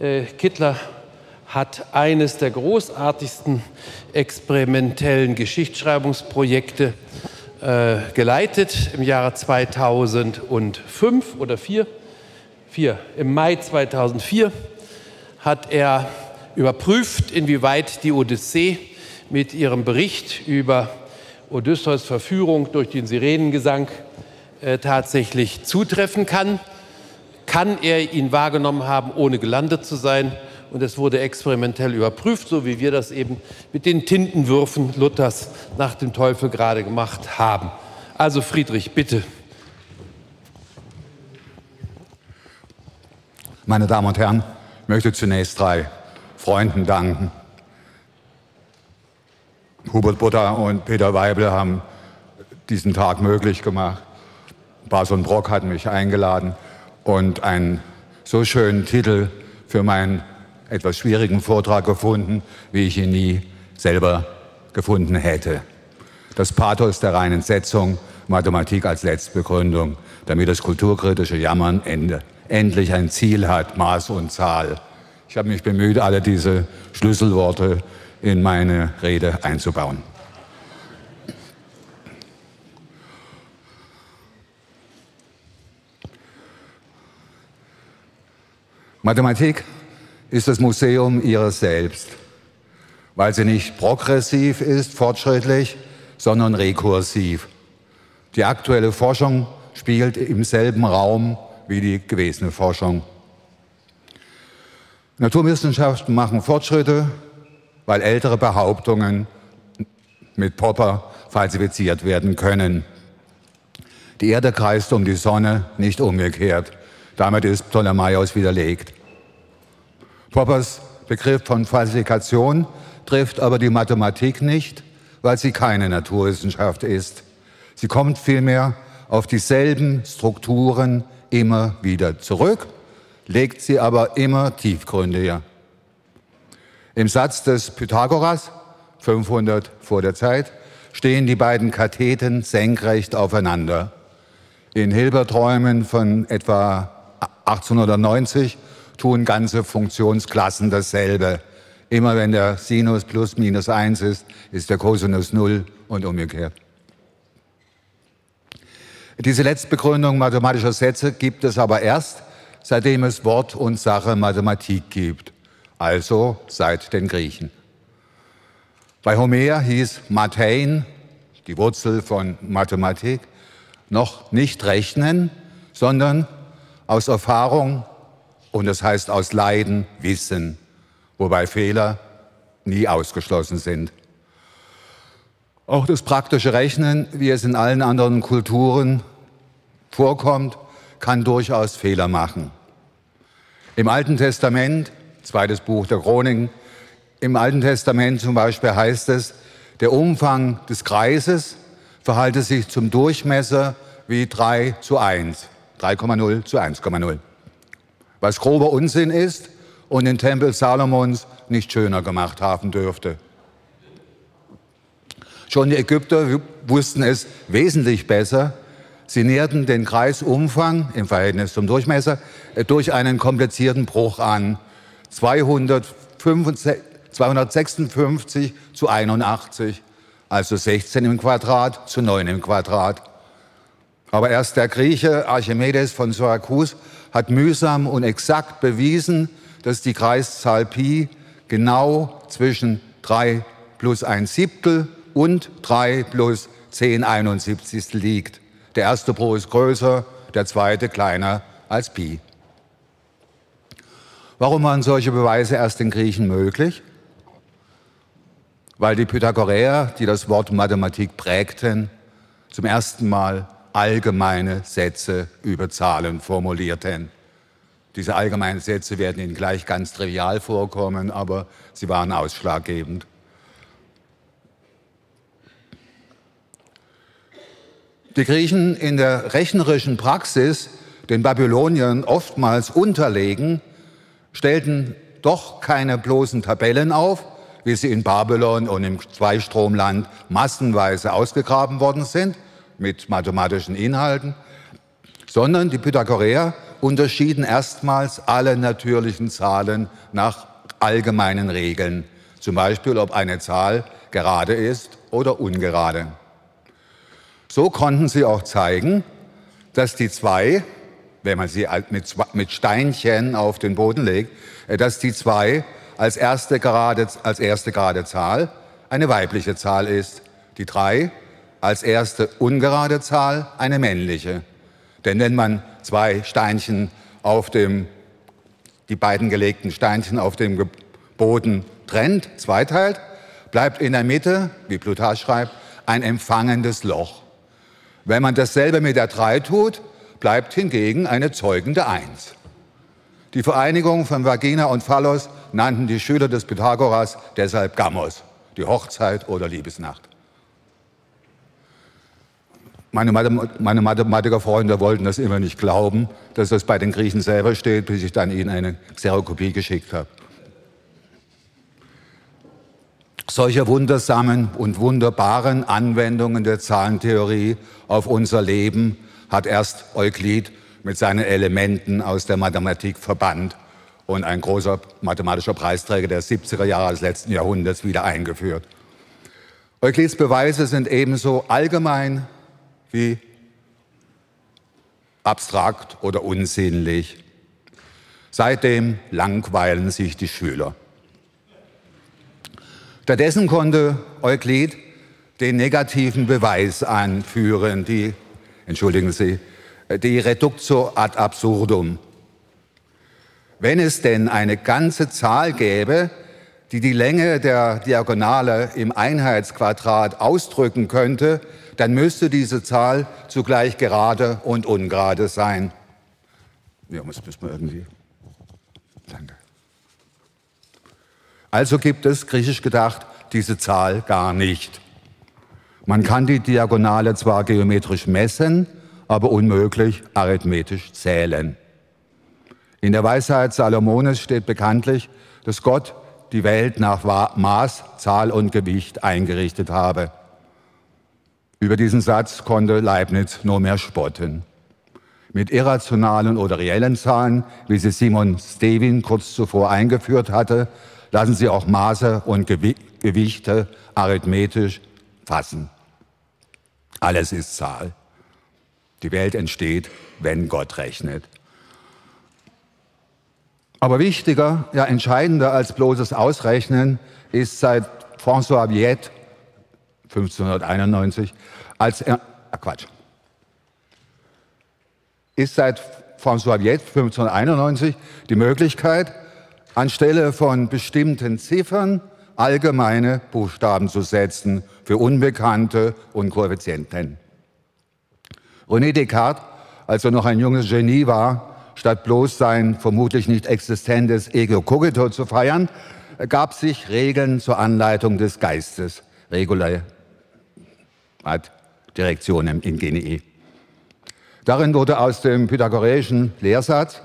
Äh, Kittler hat eines der großartigsten experimentellen Geschichtsschreibungsprojekte äh, geleitet im Jahre 2005 oder 4. 4. Im Mai 2004 hat er überprüft, inwieweit die Odyssee mit ihrem Bericht über Odysseus Verführung durch den Sirenengesang äh, tatsächlich zutreffen kann. Kann er ihn wahrgenommen haben, ohne gelandet zu sein? Und es wurde experimentell überprüft, so wie wir das eben mit den Tintenwürfen Luthers nach dem Teufel gerade gemacht haben. Also Friedrich, bitte. Meine Damen und Herren, ich möchte zunächst drei Freunden danken. Hubert Butter und Peter Weibel haben diesen Tag möglich gemacht. Bas und Brock hatten mich eingeladen und einen so schönen Titel für meinen etwas schwierigen Vortrag gefunden, wie ich ihn nie selber gefunden hätte. Das Pathos der reinen Setzung, Mathematik als Letztbegründung, damit das kulturkritische Jammern Ende, endlich ein Ziel hat, Maß und Zahl. Ich habe mich bemüht, alle diese Schlüsselworte in meine Rede einzubauen. Mathematik ist das Museum ihres Selbst, weil sie nicht progressiv ist, fortschrittlich, sondern rekursiv. Die aktuelle Forschung spielt im selben Raum wie die gewesene Forschung. Naturwissenschaften machen Fortschritte, weil ältere Behauptungen mit Popper falsifiziert werden können. Die Erde kreist um die Sonne, nicht umgekehrt. Damit ist Ptolemaios widerlegt. Poppers Begriff von Falsifikation trifft aber die Mathematik nicht, weil sie keine Naturwissenschaft ist. Sie kommt vielmehr auf dieselben Strukturen immer wieder zurück, legt sie aber immer tiefgründiger. Im Satz des Pythagoras, 500 vor der Zeit, stehen die beiden Katheten senkrecht aufeinander. In Hilberträumen von etwa 1890 tun ganze Funktionsklassen dasselbe. Immer wenn der Sinus plus minus 1 ist, ist der Cosinus 0 und umgekehrt. Diese Letztbegründung mathematischer Sätze gibt es aber erst, seitdem es Wort und Sache Mathematik gibt also seit den Griechen. Bei Homer hieß Mathein, die Wurzel von Mathematik, noch nicht rechnen, sondern aus Erfahrung und das heißt aus Leiden wissen, wobei Fehler nie ausgeschlossen sind. Auch das praktische Rechnen, wie es in allen anderen Kulturen vorkommt, kann durchaus Fehler machen. Im Alten Testament zweites Buch der Chroniken. Im Alten Testament zum Beispiel heißt es, der Umfang des Kreises verhalte sich zum Durchmesser wie 3 zu 1, 3,0 zu 1,0. Was grober Unsinn ist und den Tempel Salomons nicht schöner gemacht haben dürfte. Schon die Ägypter wussten es wesentlich besser. Sie näherten den Kreisumfang im Verhältnis zum Durchmesser äh, durch einen komplizierten Bruch an, 256 zu 81, also 16 im Quadrat zu 9 im Quadrat. Aber erst der Grieche Archimedes von Syrakus hat mühsam und exakt bewiesen, dass die Kreiszahl Pi genau zwischen 3 plus 1 Siebtel und 3 plus 10 71 liegt. Der erste Pro ist größer, der zweite kleiner als Pi. Warum waren solche Beweise erst den Griechen möglich? Weil die Pythagoreer, die das Wort Mathematik prägten, zum ersten Mal allgemeine Sätze über Zahlen formulierten. Diese allgemeinen Sätze werden Ihnen gleich ganz trivial vorkommen, aber sie waren ausschlaggebend. Die Griechen in der rechnerischen Praxis den Babyloniern oftmals unterlegen, stellten doch keine bloßen Tabellen auf, wie sie in Babylon und im Zweistromland massenweise ausgegraben worden sind, mit mathematischen Inhalten, sondern die Pythagoreer unterschieden erstmals alle natürlichen Zahlen nach allgemeinen Regeln, zum Beispiel ob eine Zahl gerade ist oder ungerade. So konnten sie auch zeigen, dass die zwei, wenn man sie mit Steinchen auf den Boden legt, äh, dass die zwei als erste gerade, als erste gerade Zahl eine weibliche Zahl ist, die drei als erste ungerade Zahl eine männliche. Denn wenn man zwei Steinchen auf dem, die beiden gelegten Steinchen auf dem Boden trennt, zweiteilt, bleibt in der Mitte, wie Plutarch schreibt, ein empfangendes Loch. Wenn man dasselbe mit der 3 tut, bleibt hingegen eine zeugende 1. Die Vereinigung von Vagina und Phallus nannten die Schüler des Pythagoras deshalb Gamos, die Hochzeit oder Liebesnacht. Meine, meine Mathematikerfreunde wollten das immer nicht glauben, dass das bei den Griechen selber steht, bis ich dann ihnen eine Xerokopie geschickt habe. Solche wundersamen und wunderbaren Anwendungen der Zahlentheorie auf unser Leben hat erst Euklid mit seinen Elementen aus der Mathematik verbannt und ein großer mathematischer Preisträger der 70er Jahre des letzten Jahrhunderts wieder eingeführt. Euklids Beweise sind ebenso allgemein wie abstrakt oder unsinnlich. Seitdem langweilen sich die Schüler. Stattdessen konnte Euklid den negativen Beweis anführen, die, entschuldigen Sie, die Reductio ad absurdum. Wenn es denn eine ganze Zahl gäbe, die die Länge der Diagonale im Einheitsquadrat ausdrücken könnte, dann müsste diese Zahl zugleich gerade und ungerade sein. Ja, muss, muss man irgendwie. Danke. Also gibt es, griechisch gedacht, diese Zahl gar nicht. Man kann die Diagonale zwar geometrisch messen, aber unmöglich arithmetisch zählen. In der Weisheit Salomones steht bekanntlich, dass Gott die Welt nach Maß, Zahl und Gewicht eingerichtet habe. Über diesen Satz konnte Leibniz nur mehr spotten. Mit irrationalen oder reellen Zahlen, wie sie Simon Stevin kurz zuvor eingeführt hatte, lassen sie auch Maße und Gewichte arithmetisch fassen. Alles ist Zahl. Die Welt entsteht, wenn Gott rechnet. Aber wichtiger, ja entscheidender als bloßes Ausrechnen ist seit François Viette 1591 als er, ah, Quatsch, ist seit François Viette 1591 die Möglichkeit, anstelle von bestimmten Ziffern allgemeine Buchstaben zu setzen für Unbekannte und Koeffizienten. René Descartes, als er noch ein junges Genie war, statt bloß sein vermutlich nicht existentes Ego cogito zu feiern, gab sich Regeln zur Anleitung des Geistes, Regula ad Direktionem in Genii. Darin wurde aus dem pythagoreischen Lehrsatz,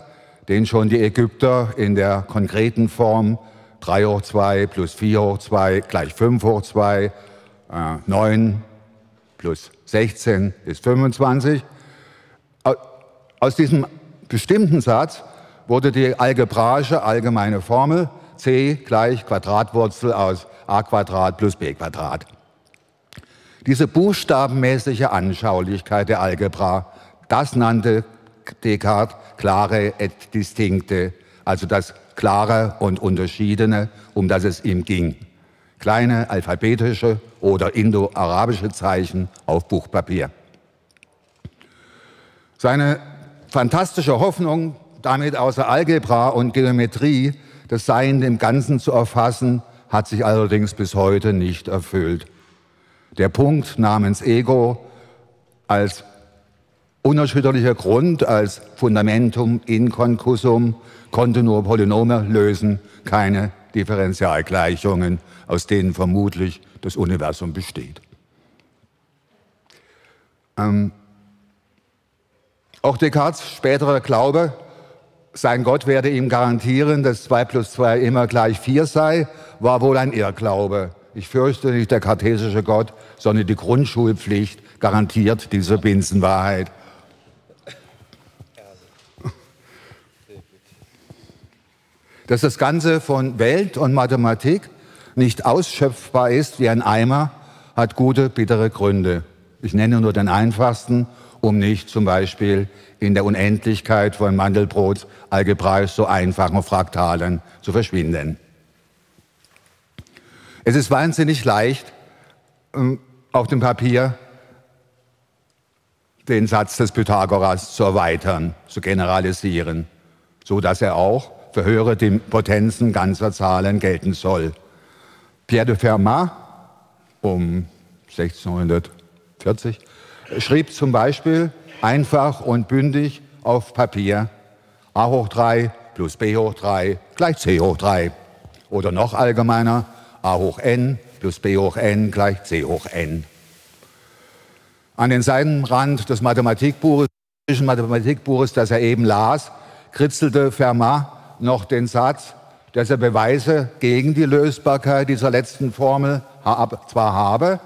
den schon die Ägypter in der konkreten Form 3 hoch 2 plus 4 hoch 2 gleich 5 hoch 2, äh, 9 plus 16 ist 25. Aus diesem bestimmten Satz wurde die algebraische allgemeine Formel c gleich Quadratwurzel aus a Quadrat plus b Quadrat. Diese buchstabenmäßige Anschaulichkeit der Algebra, das nannte Descartes klare et distinkte, also das klare und unterschiedene, um das es ihm ging. Kleine alphabetische oder indo-arabische Zeichen auf Buchpapier. Seine fantastische Hoffnung, damit außer Algebra und Geometrie das Sein im Ganzen zu erfassen, hat sich allerdings bis heute nicht erfüllt. Der Punkt namens Ego als unerschütterlicher Grund, als Fundamentum inconcussum, konnte nur Polynome lösen, keine Differentialgleichungen, aus denen vermutlich das Universum besteht. Ähm, auch Descartes späterer Glaube, sein Gott werde ihm garantieren, dass 2 plus 2 immer gleich 4 sei, war wohl ein Irrglaube. Ich fürchte nicht der kartesische Gott, sondern die Grundschulpflicht garantiert diese Binsenwahrheit. Dass das Ganze von Welt und Mathematik nicht ausschöpfbar ist wie ein Eimer, hat gute, bittere Gründe. Ich nenne nur den einfachsten, um nicht zum Beispiel in der Unendlichkeit von Mandelbrots algebraisch so einfachen Fraktalen zu verschwinden. Es ist wahnsinnig leicht, ähm, auf dem Papier den Satz des Pythagoras zu erweitern, zu generalisieren, so dass er auch für höhere Potenzen ganzer Zahlen gelten soll. Pierre de Fermat um 1640 schrieb zum Beispiel einfach und bündig auf Papier a hoch 3 plus b hoch 3 gleich c hoch 3. Oder noch allgemeiner a hoch n plus b hoch n gleich c hoch n. An den Seitenrand des Mathematikbuches, Mathematikbuches, das er eben las, kritzelte Fermat noch den Satz, dass er Beweise gegen die Lösbarkeit dieser letzten Formel zwar habe,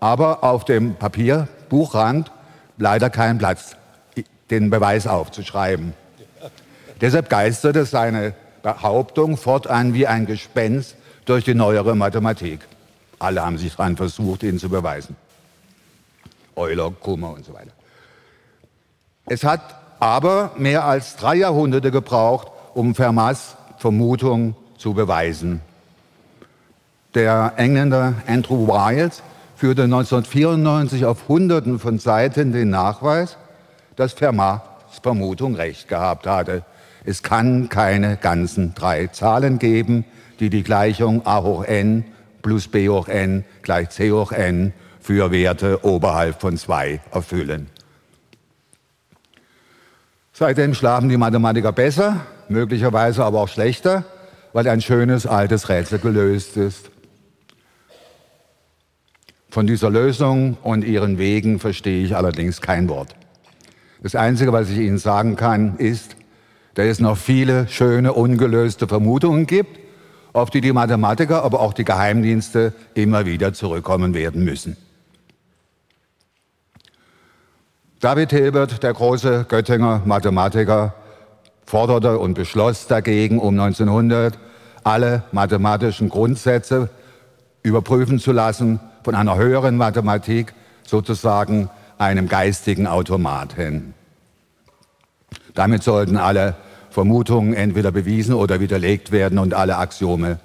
aber auf dem Papierbuchrand leider keinen Platz, den Beweis aufzuschreiben. Deshalb geisterte seine Behauptung fortan wie ein Gespenst durch die neuere Mathematik. Alle haben sich daran versucht, ihn zu beweisen. Euler, Kummer und so weiter. Es hat aber mehr als drei Jahrhunderte gebraucht, um Fermats Vermutung zu beweisen. Der Engländer Andrew Wiles führte 1994 auf Hunderten von Seiten den Nachweis, dass Fermats Vermutung recht gehabt hatte. Es kann keine ganzen drei Zahlen geben, die die Gleichung a hoch n plus b hoch n gleich c hoch n für Werte oberhalb von 2 erfüllen. Seitdem schlafen die Mathematiker besser, möglicherweise aber auch schlechter, weil ein schönes altes Rätsel gelöst ist. Von dieser Lösung und ihren Wegen verstehe ich allerdings kein Wort. Das Einzige, was ich Ihnen sagen kann, ist, dass es noch viele schöne, ungelöste Vermutungen gibt, auf die die Mathematiker, aber auch die Geheimdienste immer wieder zurückkommen werden müssen. David Hilbert, der große Göttinger Mathematiker, forderte und beschloss dagegen um 1900, alle mathematischen Grundsätze überprüfen zu lassen von einer höheren Mathematik, sozusagen einem geistigen Automaten. Damit sollten alle Vermutungen entweder bewiesen oder widerlegt werden und alle Axiome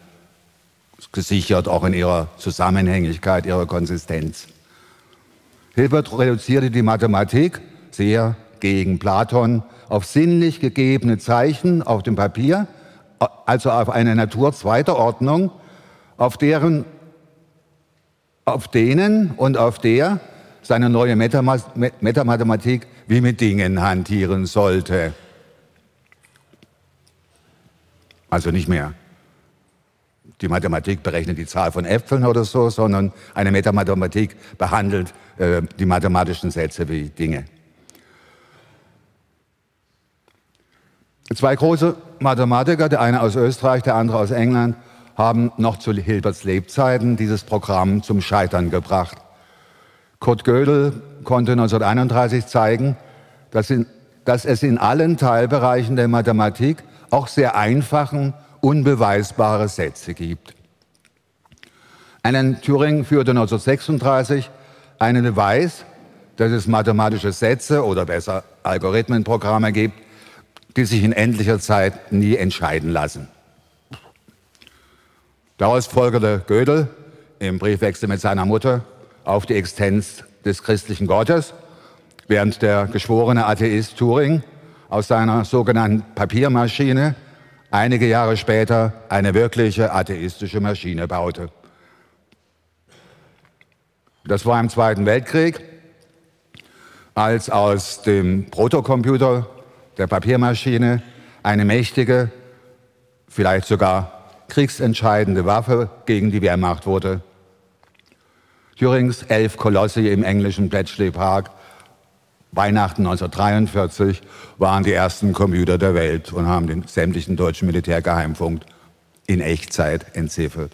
gesichert, auch in ihrer Zusammenhängigkeit, ihrer Konsistenz. Hilbert reduzierte die Mathematik sehr gegen Platon auf sinnlich gegebene Zeichen auf dem Papier, also auf eine Natur zweiter Ordnung, auf deren auf denen und auf der seine neue Metamathematik wie mit Dingen hantieren sollte. Also nicht mehr die Mathematik berechnet die Zahl von Äpfeln oder so, sondern eine Metamathematik behandelt äh, die mathematischen Sätze wie Dinge. Zwei große Mathematiker, der eine aus Österreich, der andere aus England, haben noch zu Hilberts Lebzeiten dieses Programm zum Scheitern gebracht. Kurt Gödel konnte 1931 zeigen, dass, in, dass es in allen Teilbereichen der Mathematik auch sehr einfachen, unbeweisbare Sätze gibt. Alan Turing führte 1936 einen Beweis, dass es mathematische Sätze oder besser Algorithmenprogramme gibt, die sich in endlicher Zeit nie entscheiden lassen. Daraus folgerte Gödel im Briefwechsel mit seiner Mutter auf die Existenz des christlichen Gottes, während der geschworene Atheist Turing aus seiner sogenannten Papiermaschine einige Jahre später eine wirkliche atheistische Maschine baute. Das war im Zweiten Weltkrieg, als aus dem Protocomputer, der Papiermaschine, eine mächtige, vielleicht sogar kriegsentscheidende Waffe gegen die Wehrmacht wurde. Thürings elf Kolossi im englischen Bletchley Park Weihnachten 1943 waren die ersten Computer der Welt und haben den sämtlichen deutschen Militärgeheimfunk in Echtzeit entziffert.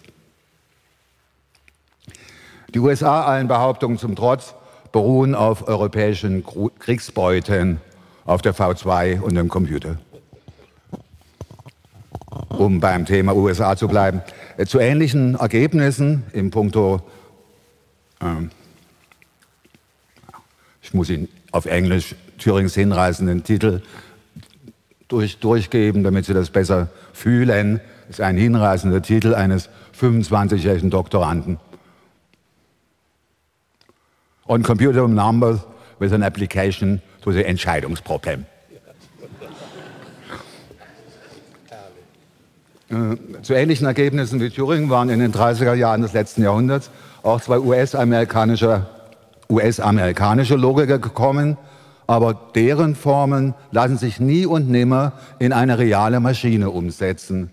Die USA, allen Behauptungen zum Trotz, beruhen auf europäischen Kriegsbeuten, auf der V2 und dem Computer. um beim Thema USA zu bleiben, äh, zu ähnlichen Ergebnissen im Punkto, ähm, ich muss ihn auf Englisch Thürings hinreißenden Titel durch, durchgeben, damit Sie das besser fühlen. Das ist ein hinreißender Titel eines 25-jährigen Doktoranden. On Computer Numbers with an Application to the Entscheidungsproblem. Äh, zu ähnlichen Ergebnissen wie Thüringen waren in den 30er Jahren des letzten Jahrhunderts auch zwei US-amerikanische US Logiker gekommen, aber deren Formen lassen sich nie und nimmer in eine reale Maschine umsetzen.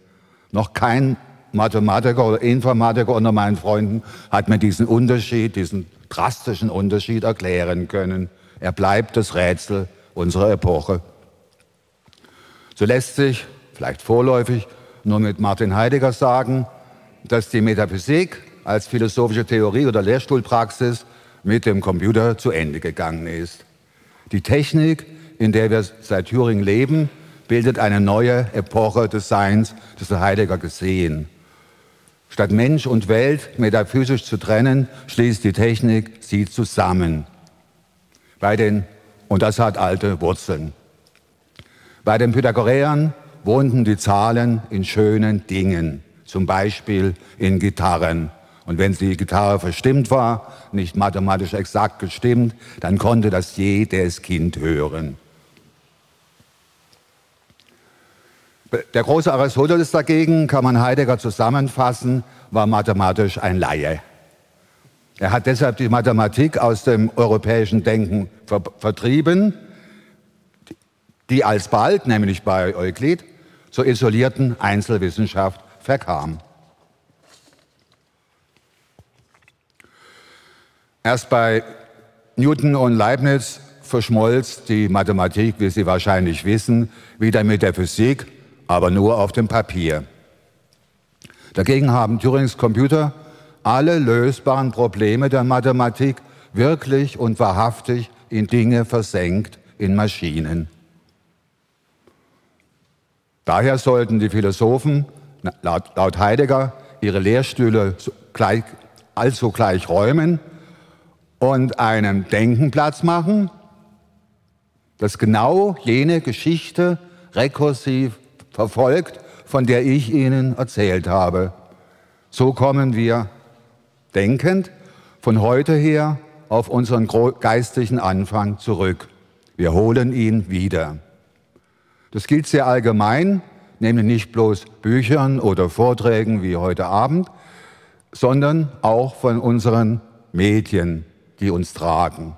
Noch kein Mathematiker oder Informatiker unter meinen Freunden hat mir diesen Unterschied, diesen drastischen Unterschied erklären können. Er bleibt das Rätsel unserer Epoche. So lässt sich, vielleicht vorläufig, nur mit Martin Heidegger sagen, dass die Metaphysik als philosophische Theorie oder Lehrstuhlpraxis mit dem Computer zu Ende gegangen ist. Die Technik, in der wir seit Thüringen leben, bildet eine neue Epoche des Seins, das Heidegger gesehen. Statt Mensch und Welt metaphysisch zu trennen, schließt die Technik sie zusammen. Bei den, und das hat alte Wurzeln. Bei den Pythagoreern wohnten die Zahlen in schönen Dingen, zum Beispiel in Gitarren. Und wenn die Gitarre verstimmt war, nicht mathematisch exakt gestimmt, dann konnte das jedes Kind hören. Der große Aristoteles dagegen, kann man Heidegger zusammenfassen, war mathematisch ein Laie. Er hat deshalb die Mathematik aus dem europäischen Denken ver vertrieben, die alsbald, nämlich bei Euklid, zur isolierten Einzelwissenschaft verkam. Erst bei Newton und Leibniz verschmolz die Mathematik, wie Sie wahrscheinlich wissen, wieder mit der Physik, aber nur auf dem Papier. Dagegen haben Turings Computer alle lösbaren Probleme der Mathematik wirklich und wahrhaftig in Dinge versenkt, in Maschinen. Daher sollten die Philosophen laut, Heidegger ihre Lehrstühle gleich, also gleich räumen und einem Denken Platz machen, das genau jene Geschichte rekursiv verfolgt, von der ich Ihnen erzählt habe. So kommen wir denkend von heute her auf unseren geistigen Anfang zurück. Wir holen ihn wieder. Das gilt sehr allgemein, nämlich nicht bloß Büchern oder Vorträgen wie heute Abend, sondern auch von unseren Medien, die uns tragen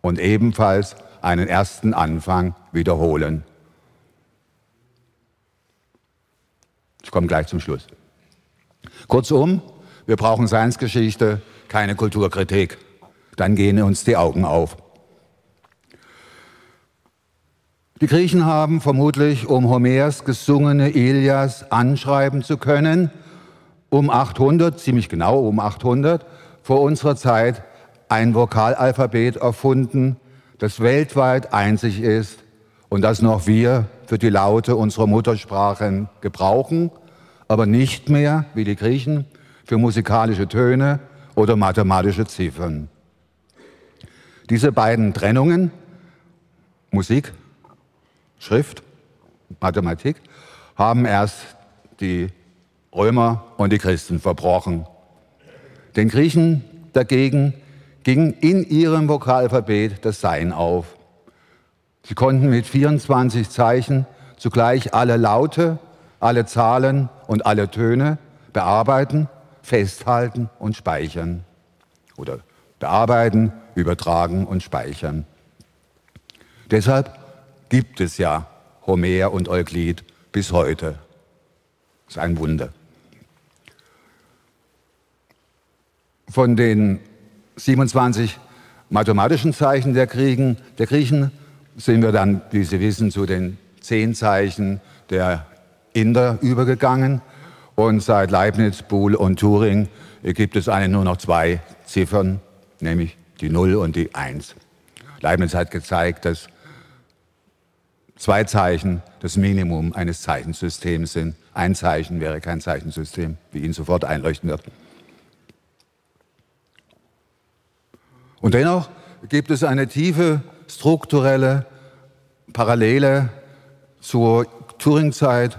und ebenfalls einen ersten Anfang wiederholen. Ich komme gleich zum Schluss. Kurzum, wir brauchen Seinsgeschichte, keine Kulturkritik. Dann gehen uns die Augen auf. Die Griechen haben vermutlich, um Homers gesungene Ilias anschreiben zu können, um 800, ziemlich genau um 800 vor unserer Zeit ein Vokalalphabet erfunden, das weltweit einzig ist und das noch wir für die Laute unserer Muttersprachen gebrauchen, aber nicht mehr, wie die Griechen, für musikalische Töne oder mathematische Ziffern. Diese beiden Trennungen, Musik Schrift, Mathematik, haben erst die Römer und die Christen verbrochen. Den Griechen dagegen ging in ihrem Vokalalphabet das Sein auf. Sie konnten mit 24 Zeichen zugleich alle Laute, alle Zahlen und alle Töne bearbeiten, festhalten und speichern. Oder bearbeiten, übertragen und speichern. Deshalb gibt es ja Homer und Euklid bis heute. Das ist ein Wunder. Von den 27 mathematischen Zeichen der, Kriegen, der Griechen sind wir dann, wie Sie wissen, zu den zehn Zeichen der Inder übergegangen. Und seit Leibniz, Boole und Turing gibt es eigentlich nur noch zwei Ziffern, nämlich die 0 und die 1. Leibniz hat gezeigt, dass zwei Zeichen das Minimum eines Zeichensystems sind. Ein Zeichen wäre kein Zeichensystem, wie Ihnen sofort einleuchten wird. Und dennoch gibt es eine tiefe strukturelle Parallele zur Turingzeit,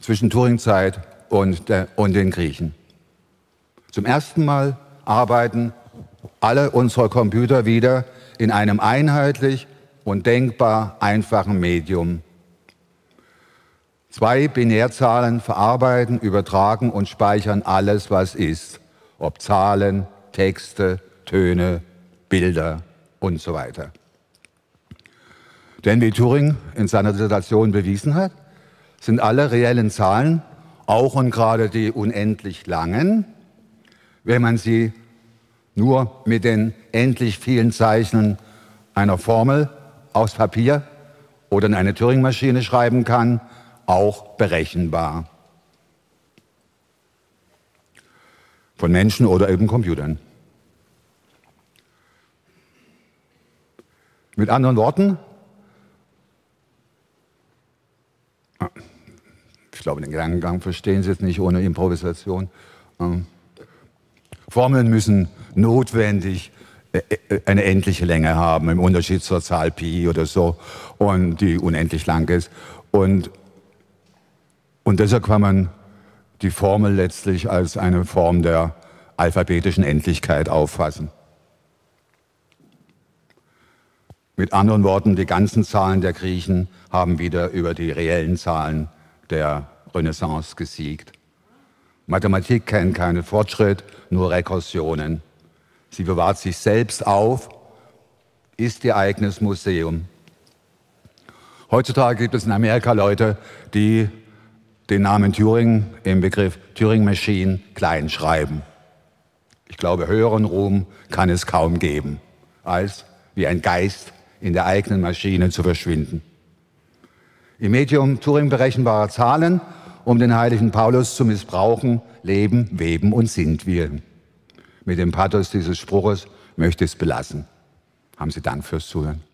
zwischen Turingzeit und, der, und den Griechen. Zum ersten Mal arbeiten alle unsere Computer wieder in einem einheitlich und denkbar einfachen Medium. Zwei Binärzahlen verarbeiten, übertragen und speichern alles, was ist, ob Zahlen, Texte, Töne, Bilder und so weiter. Denn wie Turing in seiner Dissertation bewiesen hat, sind alle reellen Zahlen, auch und gerade die unendlich langen, wenn man sie nur mit den endlich vielen Zeichen einer Formel aus Papier oder in eine Turing-Maschine schreiben kann, auch berechenbar. Von Menschen oder eben Computern. Mit anderen Worten, ich glaube, den Gedankengang verstehen Sie jetzt nicht ohne Improvisation. Ähm, Formeln müssen notwendig äh, äh, eine endliche Länge haben, im Unterschied zur Zahl Pi oder so, und die unendlich lang ist. Und, und deshalb kann man die Formel letztlich als eine Form der alphabetischen Endlichkeit auffassen. Mit anderen Worten, die ganzen Zahlen der Griechen haben wieder über die reellen Zahlen der Renaissance gesiegt. Mathematik kennt keinen Fortschritt, nur Rekursionen. Sie bewahrt sich selbst auf, ist ihr eigenes Museum. Heutzutage gibt es in Amerika Leute, die den Namen Turing im Begriff Turing Machine klein schreiben. Ich glaube, höheren Ruhm kann es kaum geben, als wie ein Geist in der eigenen Maschine zu verschwinden. Im Medium Turing berechenbarer Zahlen, um den heiligen Paulus zu missbrauchen, leben, weben und sind wir. Mit dem Pathos dieses Spruches möchte ich es belassen. Haben Sie Dank fürs Zuhören.